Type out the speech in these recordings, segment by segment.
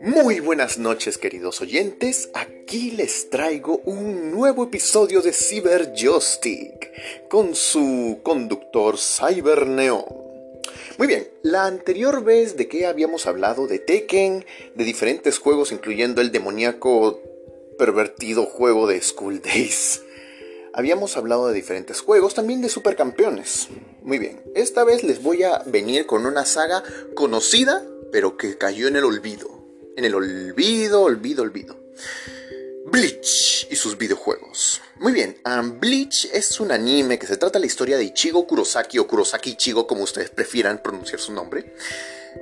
Muy buenas noches queridos oyentes, aquí les traigo un nuevo episodio de Cyber Joystick con su conductor Cyberneon. Muy bien, la anterior vez de que habíamos hablado de Tekken, de diferentes juegos incluyendo el demoníaco pervertido juego de School Days. Habíamos hablado de diferentes juegos, también de supercampeones. Muy bien, esta vez les voy a venir con una saga conocida, pero que cayó en el olvido en el olvido, olvido, olvido. Bleach y sus videojuegos. Muy bien, um, Bleach es un anime que se trata de la historia de Ichigo Kurosaki o Kurosaki Ichigo, como ustedes prefieran pronunciar su nombre.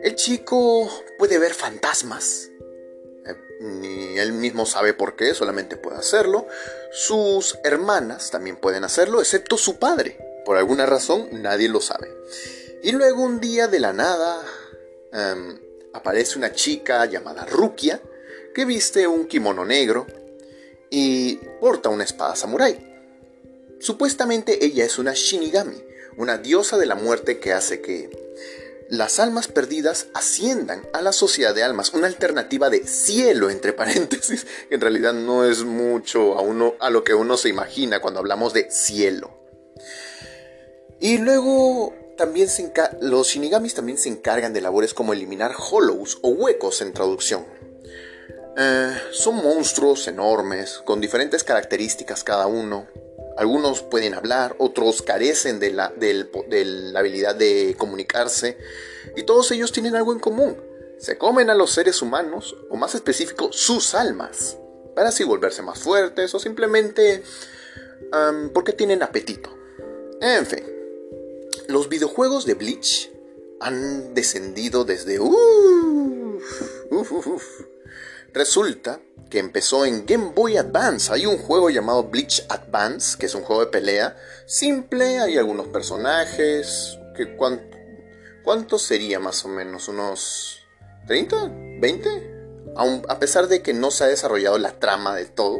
El chico puede ver fantasmas. Ni él mismo sabe por qué, solamente puede hacerlo. Sus hermanas también pueden hacerlo, excepto su padre. Por alguna razón, nadie lo sabe. Y luego un día de la nada, um, aparece una chica llamada Rukia que viste un kimono negro y porta una espada samurái. Supuestamente ella es una Shinigami, una diosa de la muerte que hace que las almas perdidas asciendan a la sociedad de almas, una alternativa de cielo entre paréntesis, que en realidad no es mucho a, uno, a lo que uno se imagina cuando hablamos de cielo. Y luego también los shinigamis también se encargan de labores como eliminar hollows o huecos en traducción. Eh, son monstruos enormes, con diferentes características cada uno. Algunos pueden hablar, otros carecen de la, habilidad de comunicarse, y todos ellos tienen algo en común. Se comen a los seres humanos, o más específico, sus almas, para así volverse más fuertes o simplemente porque tienen apetito. En fin. Los videojuegos de Bleach han descendido desde... Resulta que empezó en Game Boy Advance. Hay un juego llamado Bleach Advance, que es un juego de pelea simple. Hay algunos personajes. Que ¿Cuántos sería más o menos? ¿Unos 30? ¿20? a pesar de que no se ha desarrollado la trama de todo.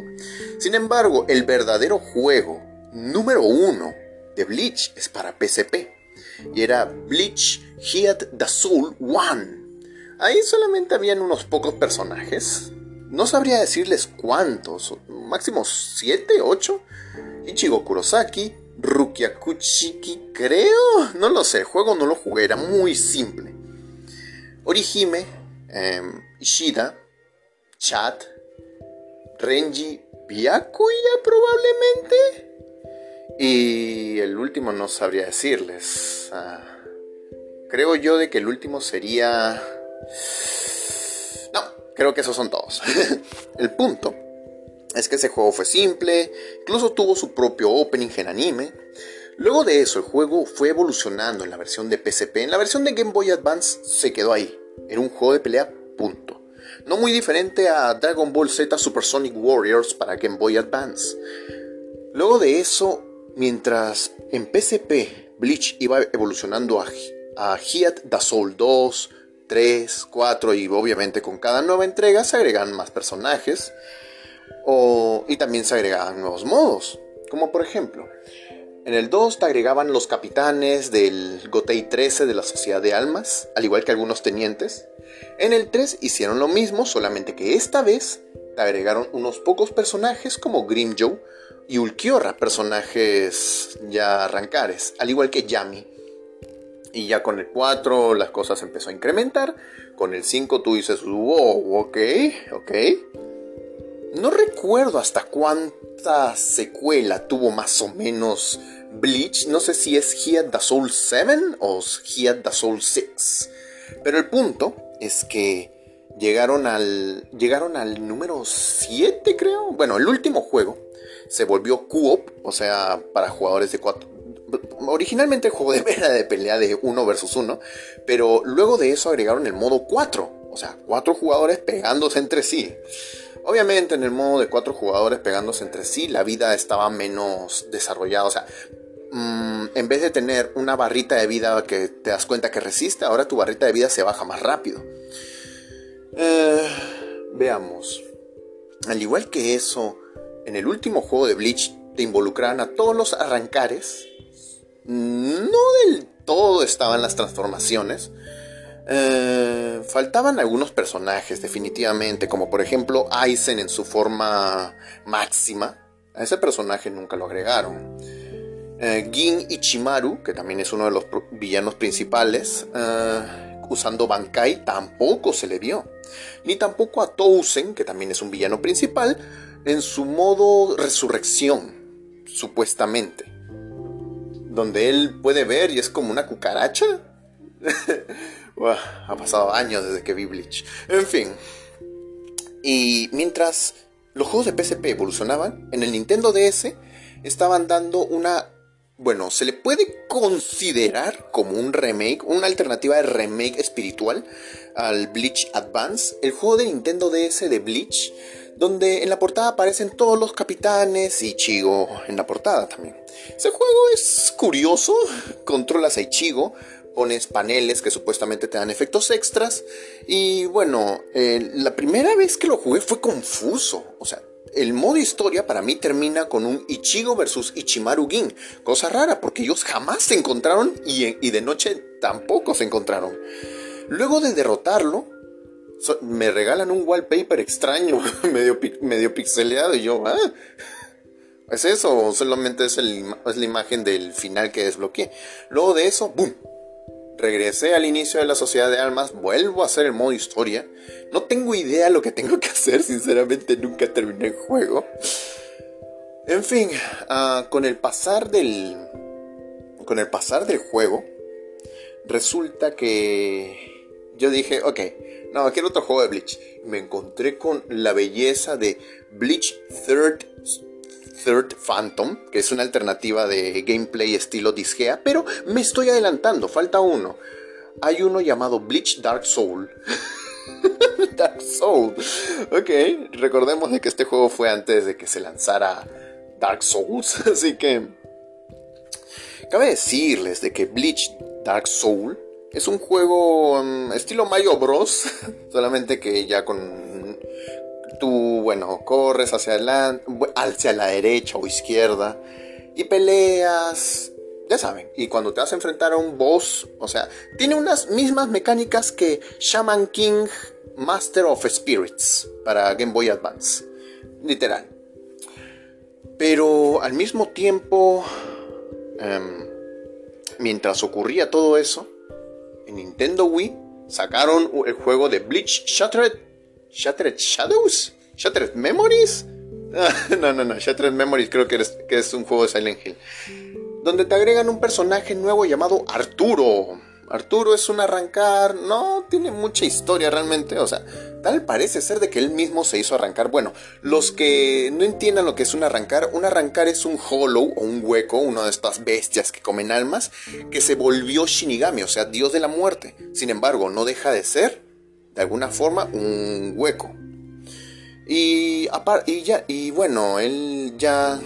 Sin embargo, el verdadero juego número uno de Bleach es para PSP y era Bleach Heat Soul One. Ahí solamente habían unos pocos personajes. No sabría decirles cuántos, máximo 7, 8. Ichigo Kurosaki, Rukia Kuchiki, creo. No lo sé, el juego no lo jugué, era muy simple. Orihime, em, Ishida, Chat, Renji, Byakuya probablemente. Y el último no sabría decirles. Ah, creo yo de que el último sería... No, creo que esos son todos. el punto es que ese juego fue simple, incluso tuvo su propio opening en anime. Luego de eso, el juego fue evolucionando en la versión de PSP. En la versión de Game Boy Advance se quedó ahí. Era un juego de pelea, punto. No muy diferente a Dragon Ball Z Super Sonic Warriors para Game Boy Advance. Luego de eso, Mientras en PSP Bleach iba evolucionando a, a Heat the Soul 2, 3, 4 y obviamente con cada nueva entrega se agregan más personajes y también se agregaban nuevos modos. Como por ejemplo, en el 2 te agregaban los capitanes del Gotei 13 de la Sociedad de Almas, al igual que algunos tenientes. En el 3 hicieron lo mismo, solamente que esta vez te agregaron unos pocos personajes como Joe y Ulquiorra, personajes ya arrancares, al igual que Yami. Y ya con el 4 las cosas empezó a incrementar. Con el 5 tú dices, wow, ok, ok. No recuerdo hasta cuánta secuela tuvo más o menos Bleach. No sé si es Heat the Soul 7 o Heat the Soul 6. Pero el punto es que llegaron al, llegaron al número 7, creo. Bueno, el último juego se volvió co-op, o sea, para jugadores de cuatro. Originalmente el juego de era de pelea de uno versus uno, pero luego de eso agregaron el modo 4, o sea, cuatro jugadores pegándose entre sí. Obviamente en el modo de cuatro jugadores pegándose entre sí, la vida estaba menos desarrollada, o sea, mm, en vez de tener una barrita de vida que te das cuenta que resiste, ahora tu barrita de vida se baja más rápido. Eh, veamos. Al igual que eso, en el último juego de Bleach te involucraban a todos los arrancares. No del todo estaban las transformaciones. Eh, faltaban algunos personajes, definitivamente, como por ejemplo Aizen en su forma máxima. A ese personaje nunca lo agregaron. Eh, Gin Ichimaru, que también es uno de los villanos principales, eh, usando Bankai, tampoco se le vio. Ni tampoco a Tousen, que también es un villano principal, en su modo resurrección, supuestamente. Donde él puede ver y es como una cucaracha. ha pasado años desde que vi Bleach. En fin. Y mientras los juegos de PSP evolucionaban, en el Nintendo DS estaban dando una bueno, se le puede considerar como un remake, una alternativa de remake espiritual al Bleach Advance, el juego de Nintendo DS de Bleach, donde en la portada aparecen todos los capitanes y Ichigo en la portada también. Ese juego es curioso, controlas a Ichigo, pones paneles que supuestamente te dan efectos extras y bueno, eh, la primera vez que lo jugué fue confuso, o sea, el modo historia para mí termina con un Ichigo versus Ichimaru Gin. Cosa rara, porque ellos jamás se encontraron y, de noche tampoco se encontraron. Luego de derrotarlo, me regalan un wallpaper extraño, medio, medio pixeleado, y yo, ah, ¿es eso? ¿O solamente es, es la imagen del final que desbloqueé? Luego de eso, ¡boom! regresé al inicio de la Sociedad de Almas, vuelvo a hacer el modo historia. No tengo idea lo que tengo que hacer, sinceramente nunca terminé el juego. En fin, ah, con el pasar del. Con el pasar del juego, resulta que. Yo dije, ok, no, quiero otro juego de Bleach. Me encontré con la belleza de Bleach Third Third Phantom, que es una alternativa de gameplay estilo Disgea, pero me estoy adelantando, falta uno. Hay uno llamado Bleach Dark Soul. Dark Soul. Ok, recordemos de que este juego fue antes de que se lanzara Dark Souls, así que... Cabe decirles de que Bleach Dark Soul es un juego um, estilo Mario Bros, solamente que ya con tú, bueno, corres hacia adelante, hacia la derecha o izquierda y peleas, ya saben, y cuando te vas a enfrentar a un boss, o sea, tiene unas mismas mecánicas que Shaman King Master of Spirits para Game Boy Advance, literal. Pero al mismo tiempo, em, mientras ocurría todo eso, en Nintendo Wii sacaron el juego de Bleach Shattered Shattered Shadows? Shattered Memories? no, no, no, Shattered Memories creo que, que es un juego de Silent Hill. Donde te agregan un personaje nuevo llamado Arturo. Arturo es un arrancar, no tiene mucha historia realmente, o sea, tal parece ser de que él mismo se hizo arrancar. Bueno, los que no entiendan lo que es un arrancar, un arrancar es un hollow o un hueco, una de estas bestias que comen almas, que se volvió Shinigami, o sea, dios de la muerte. Sin embargo, no deja de ser de alguna forma un hueco. Y, y, ya, y bueno, él ya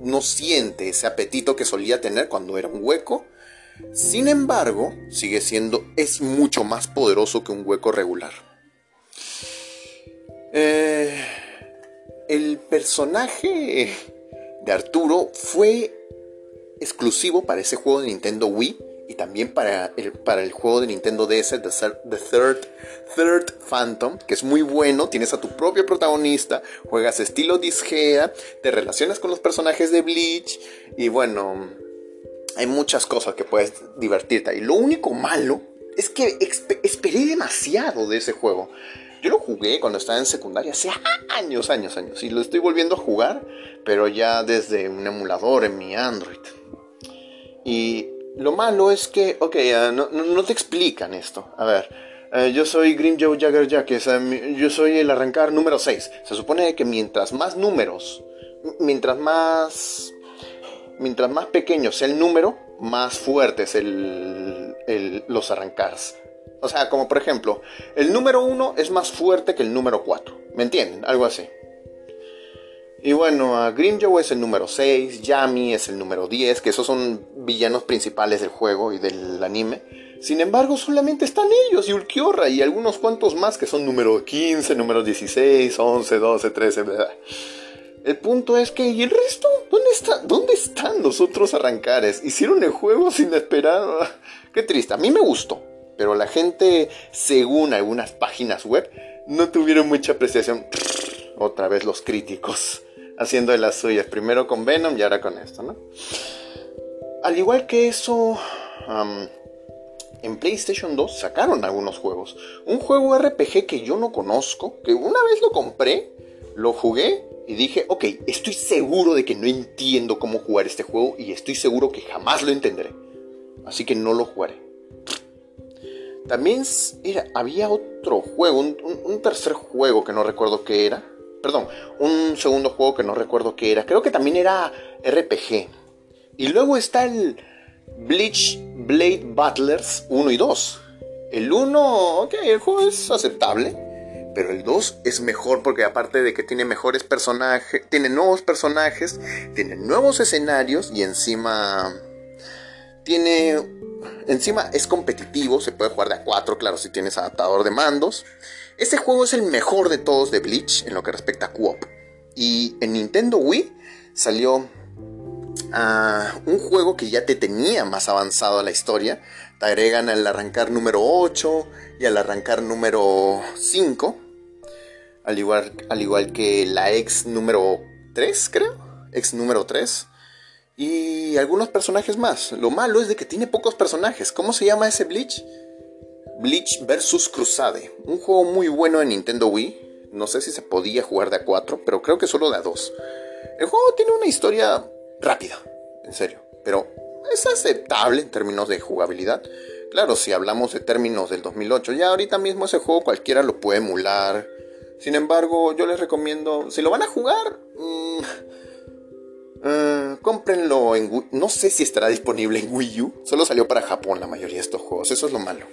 no siente ese apetito que solía tener cuando era un hueco. Sin embargo, sigue siendo, es mucho más poderoso que un hueco regular. Eh, el personaje de Arturo fue exclusivo para ese juego de Nintendo Wii y también para el, para el juego de Nintendo DS, The, Third, Third Phantom, que es muy bueno, tienes a tu propio protagonista, juegas estilo Disgea, te relacionas con los personajes de Bleach y bueno, hay muchas cosas que puedes divertirte. Y lo único malo es que esperé demasiado de ese juego. Yo lo jugué cuando estaba en secundaria, hace años, años, años, y lo estoy volviendo a jugar, pero ya desde un emulador en mi Android. Y lo malo es que, ok, ah, no, te explican esto. A ver, eh, yo soy Green Joe Jagger Jack, yo soy el arrancar número 6. Se supone que mientras más números, mientras más, mientras más pequeño sea el número, más fuerte es el, los arrancars. O sea, como por ejemplo, el número 1 es más fuerte que el número 4. ¿Me entienden? Algo así. Y bueno, a Joe es el número 6, Yami es el número 10, que esos son villanos principales del juego y del anime. Sin embargo, solamente están ellos y Ulquiorra y algunos cuantos más que son número 15, número 16, 11, 12, 13, El punto es que, ¿y el resto? ¿Dónde, está, ¿Dónde están los otros arrancares? Hicieron el juego sin esperar. Qué triste, a mí me gustó. Pero la gente, según algunas páginas web, no tuvieron mucha apreciación. Otra vez los críticos, haciendo de las suyas. Primero con Venom y ahora con esto, ¿no? Al igual que eso, en PlayStation 2 sacaron algunos juegos. Un juego RPG que yo no conozco, que una vez lo compré, lo jugué y dije, ok, estoy seguro de que no entiendo cómo jugar este juego y estoy seguro que jamás lo entenderé. Así que no lo jugaré. También había otro juego, un, tercer juego que no recuerdo qué era. Perdón, un segundo juego que no recuerdo qué era. Creo que también era RPG. Y luego está el Bleach Blade Battlers 1 y 2. El 1, ok, el juego es aceptable pero el 2 es mejor porque aparte de que tiene mejores personajes, tiene nuevos personajes, tiene nuevos escenarios y encima tiene encima es competitivo, se puede jugar de a 4, claro, si tienes adaptador de mandos. Este juego es el mejor de todos de Bleach en lo que respecta a co-op. Y en Nintendo Wii salió ah, un juego que ya te tenía más avanzado a la historia. Te agregan al arrancar número 8 y al arrancar número 5 al igual, al igual que la ex número 3, creo, ex número 3, y algunos personajes más. Lo malo es de que tiene pocos personajes. ¿Cómo se llama ese Bleach? Bleach vs Crusade, un juego muy bueno en Nintendo Wii. No sé si se podía jugar de a 4, pero creo que solo de a 2. El juego tiene una historia rápida, en serio, pero es aceptable en términos de jugabilidad. Claro, si hablamos de términos del 2008, ya ahorita mismo ese juego cualquiera lo puede emular sin embargo, yo les recomiendo, si lo van a jugar, mm, eh, cómprenlo en Wii. No sé si estará disponible en Wii U. Solo salió para Japón la mayoría de estos juegos. Eso es lo malo.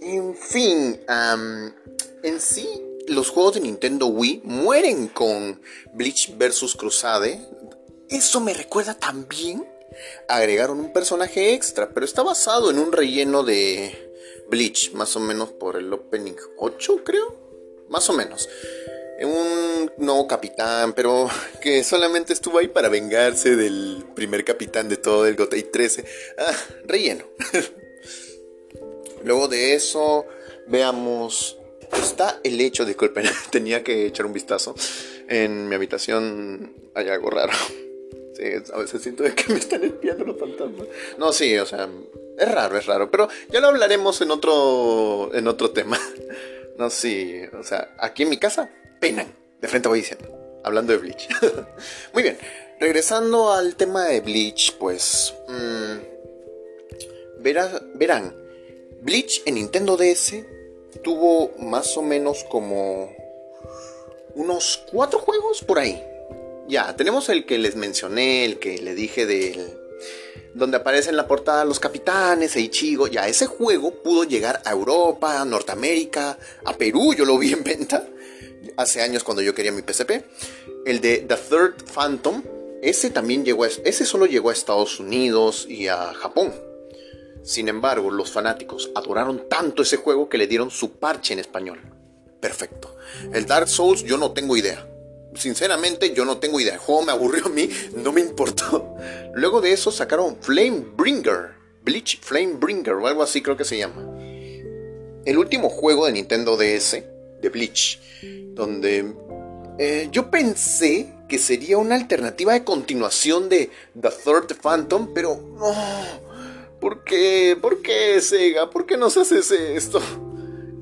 En fin, en sí, los juegos de Nintendo Wii mueren con Bleach vs. Crusade. Eso me recuerda también. Agregaron un personaje extra, pero está basado en un relleno de Bleach, más o menos por el Opening 8, creo más o menos. Un nuevo capitán, pero que solamente estuvo ahí para vengarse del primer capitán de todo el Gotei 13. Ah, relleno. Luego de eso, veamos. Está el hecho, disculpen, tenía que echar un vistazo. En mi habitación hay algo raro. Sí, a veces siento que me están espiando los fantasmas. No, sí, o sea, es raro, es raro. Pero ya lo hablaremos en otro, en otro tema. No, sí, o sea, aquí en mi casa, penan. De frente voy diciendo, hablando de Bleach. Muy bien, regresando al tema de Bleach, pues... Mmm, verán, Bleach en Nintendo DS tuvo más o menos como unos cuatro juegos por ahí. Ya, tenemos el que les mencioné, el que le dije del donde aparece en la portada los capitanes, Eichigo. Ya ese juego pudo llegar a Europa, a Norteamérica, a Perú, yo lo vi en venta hace años cuando yo quería mi PSP. El de The Third Phantom, ese también llegó ese solo llegó a Estados Unidos y a Japón. Sin embargo, los fanáticos adoraron tanto ese juego que le dieron su parche en español. Perfecto. El Dark Souls yo no tengo idea sinceramente yo no tengo idea. Juego me aburrió a mí, no me importó. Luego de eso sacaron Flame Bringer, Bleach Flame Bringer o algo así creo que se llama. El último juego de Nintendo DS, de Bleach, donde eh, yo pensé que sería una alternativa de continuación de The Third Phantom, pero no. ¿Por qué? ¿Por qué, Sega? ¿Por qué nos haces esto?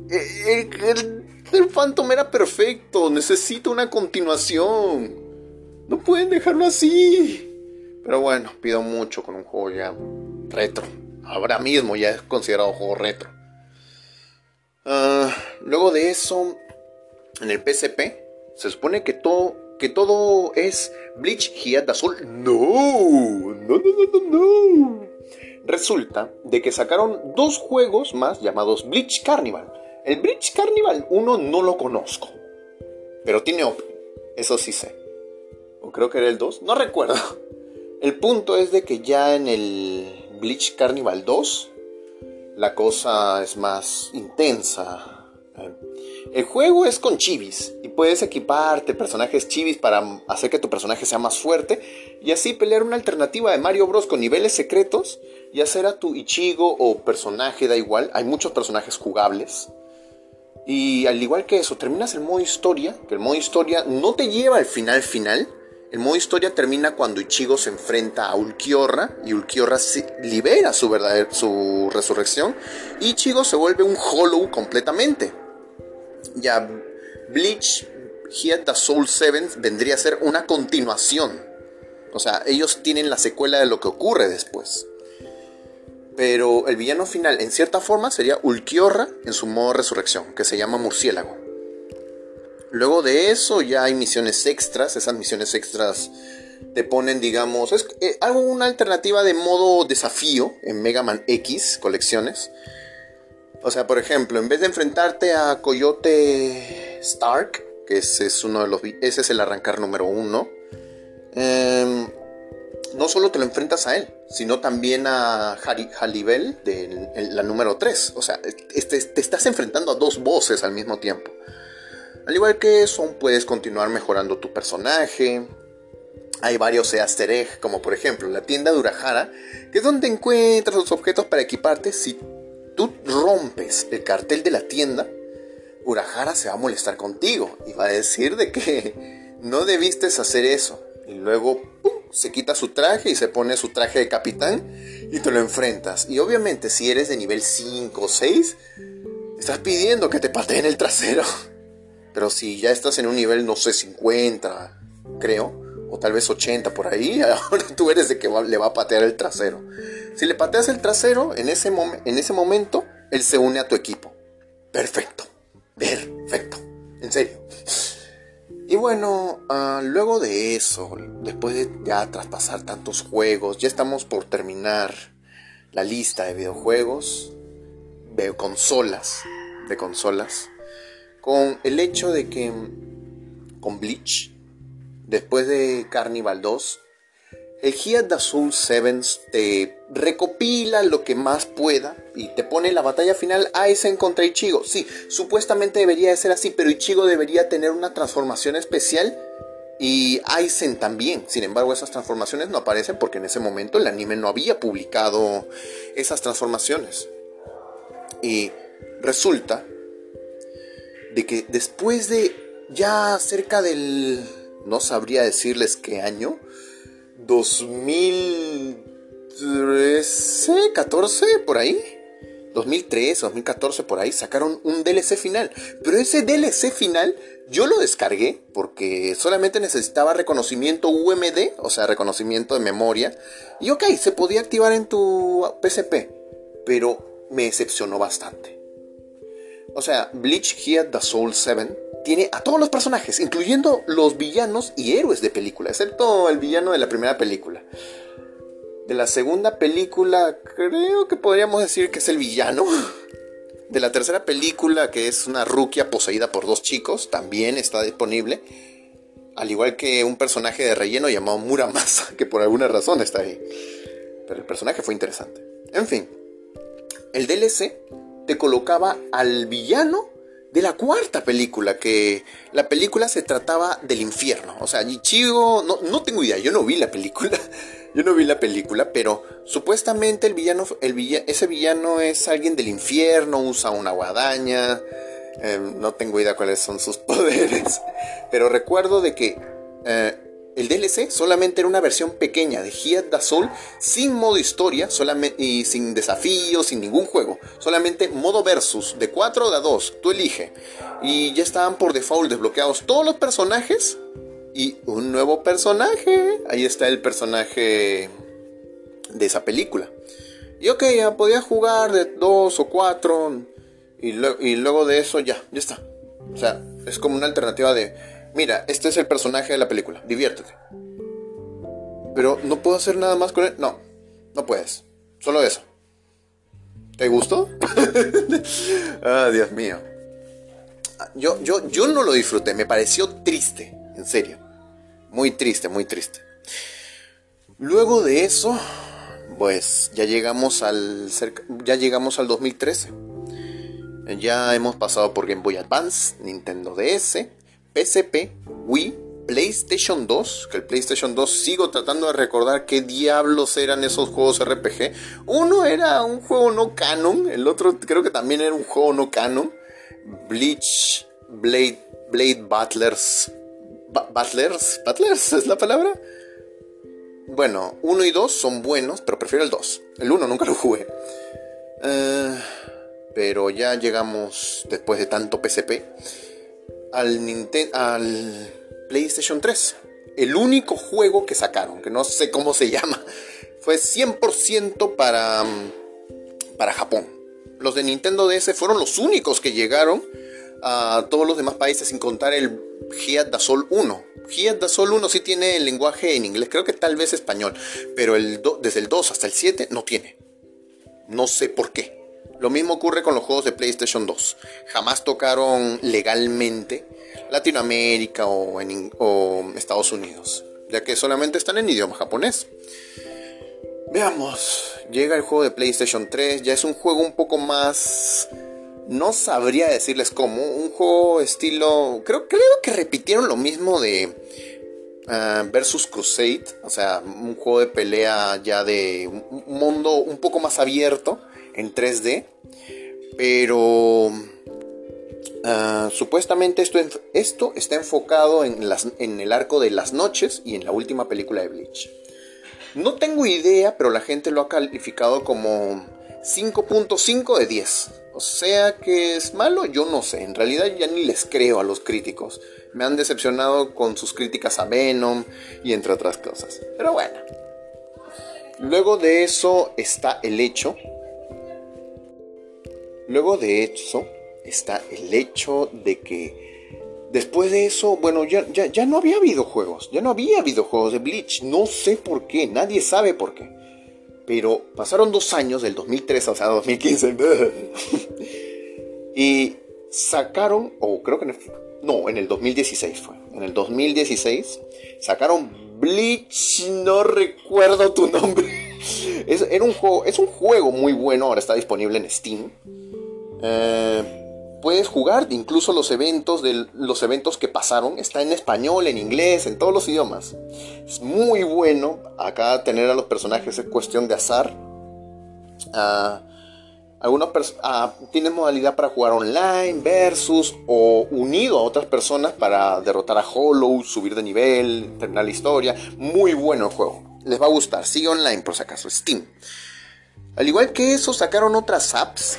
Eh, el el Phantom era perfecto, necesita una continuación. No pueden dejarlo así. Pero bueno, pido mucho con un juego ya retro. Ahora mismo ya es considerado juego retro. Ah, luego de eso, en el PSP, se supone que todo, que todo es Bleach Hiat Azul. No, no, no, no, no, no. Resulta de que sacaron dos juegos más llamados Bleach Carnival el Bridge Carnival 1 no lo conozco. Pero tiene Open. Eso sí sé. O creo que era el 2. No recuerdo. El punto es de que ya en el Bleach Carnival 2 la cosa es más intensa. El juego es con chivis y puedes equiparte personajes chivis para hacer que tu personaje sea más fuerte y así pelear una alternativa de Mario Bros con niveles secretos y hacer a tu Ichigo o personaje, da igual, hay muchos personajes jugables. Y al igual que eso, terminas el modo historia, que el modo historia no te lleva al final final. El modo historia termina cuando Ichigo se enfrenta a Ulquiorra y Ulquiorra libera su, su resurrección y Ichigo se vuelve un Hollow completamente ya Bleach Heat the Soul 7 vendría a ser una continuación. O sea, ellos tienen la secuela de lo que ocurre después. Pero el villano final, en cierta forma, sería Ulquiorra en su modo resurrección, que se llama Murciélago. Luego de eso ya hay misiones extras. Esas misiones extras te ponen, digamos, es eh, algo una alternativa de modo desafío en Mega Man X colecciones o sea, por ejemplo, en vez de enfrentarte a Coyote Stark, que es uno de los. Ese es el arrancar número uno. Em, no solo te lo enfrentas a él, sino también a Halibel, de la número 3. O sea, este, te estás enfrentando a dos voces al mismo tiempo. Al igual que eso, puedes continuar mejorando tu personaje. Hay varios easter como por ejemplo la tienda de Urahara, que es donde encuentras los objetos para equiparte si tú rompes el cartel de la tienda, Urahara se va a molestar contigo y va a decir de que no debiste hacer eso. Y luego se quita su traje y se pone su traje de capitán y te lo enfrentas. Y obviamente si eres de nivel 5 o 6, estás pidiendo que te pateen el trasero. Pero si ya estás en un nivel, no sé, 50, creo, o tal vez 80 por ahí, ahora tú eres de que le va a patear el trasero. Si le pateas el trasero, en ese, en ese momento, él se une a tu equipo. Perfecto. Perfecto. En serio. Y bueno, ah, luego de eso, después de ya traspasar tantos juegos, ya estamos por terminar la lista de videojuegos, de consolas, de consolas, con el hecho de que con Bleach, después de Carnival 2, el Heat Azul Sevens te recopila lo que más pueda y te pone la batalla final Aizen contra Ichigo. Sí, supuestamente debería de ser así, pero Ichigo debería tener una transformación especial y Aizen también. Sin embargo, esas transformaciones no aparecen porque en ese momento el anime no había publicado esas transformaciones. Y resulta de que después de ya cerca del... no sabría decirles qué año, 2013, 14, por ahí. 2013, 2014, por ahí, sacaron un DLC final. Pero ese DLC final yo lo descargué porque solamente necesitaba reconocimiento UMD, o sea, reconocimiento de memoria. Y ok, se podía activar en tu PSP, pero me decepcionó bastante. O sea, Bleach Heat the Soul 7 tiene a todos los personajes, incluyendo los villanos y héroes de película, excepto el villano de la primera película. De la segunda película, creo que podríamos decir que es el villano. De la tercera película, que es una ruquia poseída por dos chicos, también está disponible. Al igual que un personaje de relleno llamado Muramasa, que por alguna razón está ahí. Pero el personaje fue interesante. En fin, el DLC te colocaba al villano de la cuarta película, que la película se trataba del infierno. O sea, Ichigo, no, no tengo idea, yo no vi la película, yo no vi la película, pero supuestamente el villano, el ese villano es alguien del infierno, usa una guadaña, em, no tengo idea cuáles son sus poderes, pero recuerdo de que eh, el DLC solamente era una versión pequeña de Heat da Soul sin modo historia solamente, y sin desafíos, sin ningún juego. Solamente modo versus de 4 a 2, tú elige. Y ya estaban por default desbloqueados todos los personajes y un nuevo personaje. Ahí está el personaje de esa película. Y ok, ya podía jugar de 2 o 4 y, y luego de eso ya, ya está. O sea, es como una alternativa de mira, este es el personaje de la película, diviértete. Pero no puedo hacer nada más con él. No, no puedes. Solo eso. ¿Te gustó? ah, Dios mío. Yo, yo, yo no lo disfruté, me pareció triste, en serio. Muy triste, muy triste. Luego de eso, pues ya llegamos al ya llegamos al 2013. Ya hemos pasado por Game Boy Advance, Nintendo DS, PSP, Wii, PlayStation 2, que el PlayStation 2 sigo tratando de recordar qué diablos eran esos juegos RPG. Uno era un juego no canon, el otro creo que también era un juego no canon. Bleach, Blade, Blade Butlers. ¿Butlers? ¿Butlers es la palabra? Bueno, 1 y 2 son buenos, pero prefiero el 2. El 1 nunca lo jugué. Eh, pero ya llegamos, después de tanto PSP, al, al PlayStation 3. El único juego que sacaron, que no sé cómo se llama, fue 100% para, para Japón. Los de Nintendo DS fueron los únicos que llegaron a todos los demás países sin contar el Hiat Dasol 1. Hiat Dasol 1 sí tiene el lenguaje en inglés, creo que tal vez español, pero el desde el 2 hasta el 7 no tiene. No sé por qué. Lo mismo ocurre con los juegos de PlayStation 2. Jamás tocaron legalmente Latinoamérica o, en, Estados Unidos, ya que solamente están en idioma japonés. Veamos, llega el juego de PlayStation 3, ya es un juego un poco más no sabría decirles cómo. Un juego estilo. Creo, creo que repitieron lo mismo de. Ah, versus Crusade. O sea, un juego de pelea ya de un mundo un poco más abierto en 3D. Pero. Ah, supuestamente esto, esto, está enfocado en, las, en el arco de las noches y en la última película de Bleach. No tengo idea, pero la gente lo ha calificado como 5.5 de 10. O sea que es malo, yo no sé. En realidad ya ni les creo a los críticos. Me han decepcionado con sus críticas a Venom y entre otras cosas. Pero bueno. Luego de eso está el hecho. Luego de eso está el hecho de que después de eso, bueno, ya, ya, ya no había videojuegos. Ya no había videojuegos de Bleach. No sé por qué. Nadie sabe por qué. Pero pasaron dos años, del 2003 sea 2015, y sacaron, o creo que en el, no, en el 2016 fue, en el 2016 sacaron Bleach, no recuerdo tu nombre. Es, un juego, es un juego muy bueno, ahora está disponible en Steam. Eh, puedes jugar incluso los eventos de los eventos que pasaron está en español en inglés en todos los idiomas. Es muy bueno acá tener a los personajes es cuestión de azar. Algunos uh, tienen modalidad para jugar online versus o unido a otras personas para derrotar a Hollow subir de nivel terminar la historia. Muy bueno el juego. Les va a gustar sigue online por si acaso Steam. Al igual que eso sacaron otras apps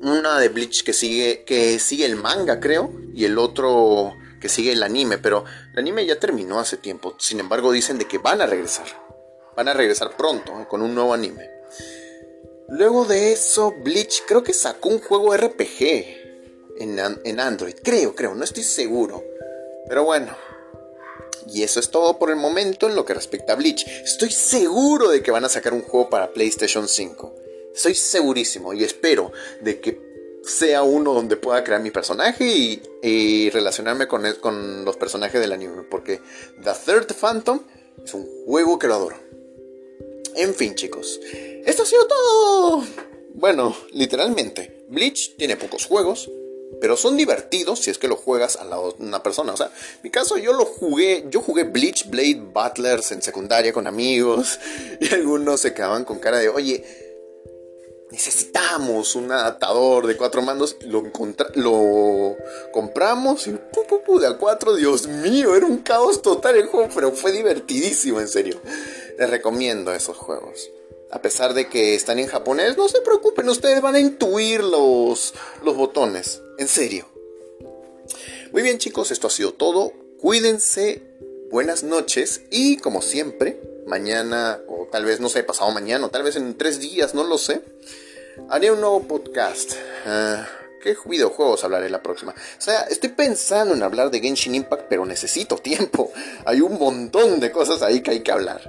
una de Bleach que sigue, que sigue el manga, creo, y el otro que sigue el anime, pero el anime ya terminó hace tiempo. Sin embargo, dicen de que van a regresar. Van a regresar pronto eh, con un nuevo anime. Luego de eso, Bleach creo que sacó un juego RPG en, en Android. Creo, creo, no estoy seguro. Pero bueno, y eso es todo por el momento en lo que respecta a Bleach. Estoy seguro de que van a sacar un juego para PlayStation 5. Estoy segurísimo y espero de que sea uno donde pueda crear mi personaje y, relacionarme con, con, los personajes del anime. Porque The Third Phantom es un juego que lo adoro. En fin, chicos. Esto ha sido todo. Bueno, literalmente. Bleach tiene pocos juegos. Pero son divertidos si es que lo juegas a de una persona. O sea, en mi caso yo lo jugué. Yo jugué Bleach Blade Butlers en secundaria con amigos. Y algunos se quedaban con cara de, oye, necesitamos un adaptador de cuatro mandos. Lo, lo compramos y de a cuatro. Dios mío, era un caos total el juego, pero fue divertidísimo, en serio. Les recomiendo esos juegos. A pesar de que están en japonés, no se preocupen, ustedes van a intuir los, los botones. En serio. Muy bien chicos, esto ha sido todo. Cuídense, buenas noches y como siempre, mañana o tal vez no sé, pasado mañana o tal vez en tres días, no lo sé haré un nuevo podcast. Uh, ¿Qué videojuegos hablaré la próxima? O sea, estoy pensando en hablar de Genshin Impact, pero necesito tiempo. Hay un montón de cosas ahí que hay que hablar.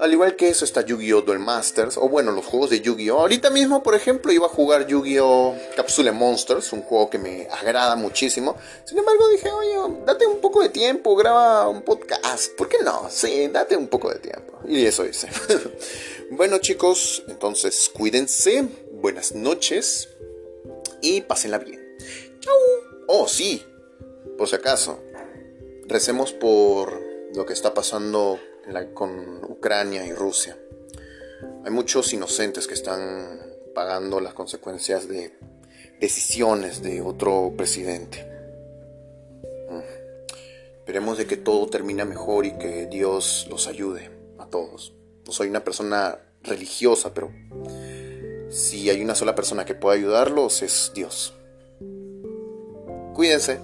Al igual que eso está Yu-Gi-Oh! Duel Masters, o bueno, los juegos de Yu-Gi-Oh! Ahorita mismo, por ejemplo, iba a jugar Yu-Gi-Oh! Capsule Monsters, un juego que me agrada muchísimo. Sin embargo, dije, oye, date un poco de tiempo, graba un podcast. ¿Por qué no? Sí, date un poco de tiempo. Y eso hice. bueno, chicos, entonces cuídense. Buenas noches. y pásenla bien. Chau. Oh, sí, por si acaso, recemos por lo que está pasando con Ucrania y Rusia. Hay muchos inocentes que están pagando las consecuencias de decisiones de otro presidente. Mm. Esperemos de que todo termine mejor y que Dios los ayude a todos. No soy una persona religiosa, pero si hay una sola persona que pueda ayudarlos es Dios. Cuídense.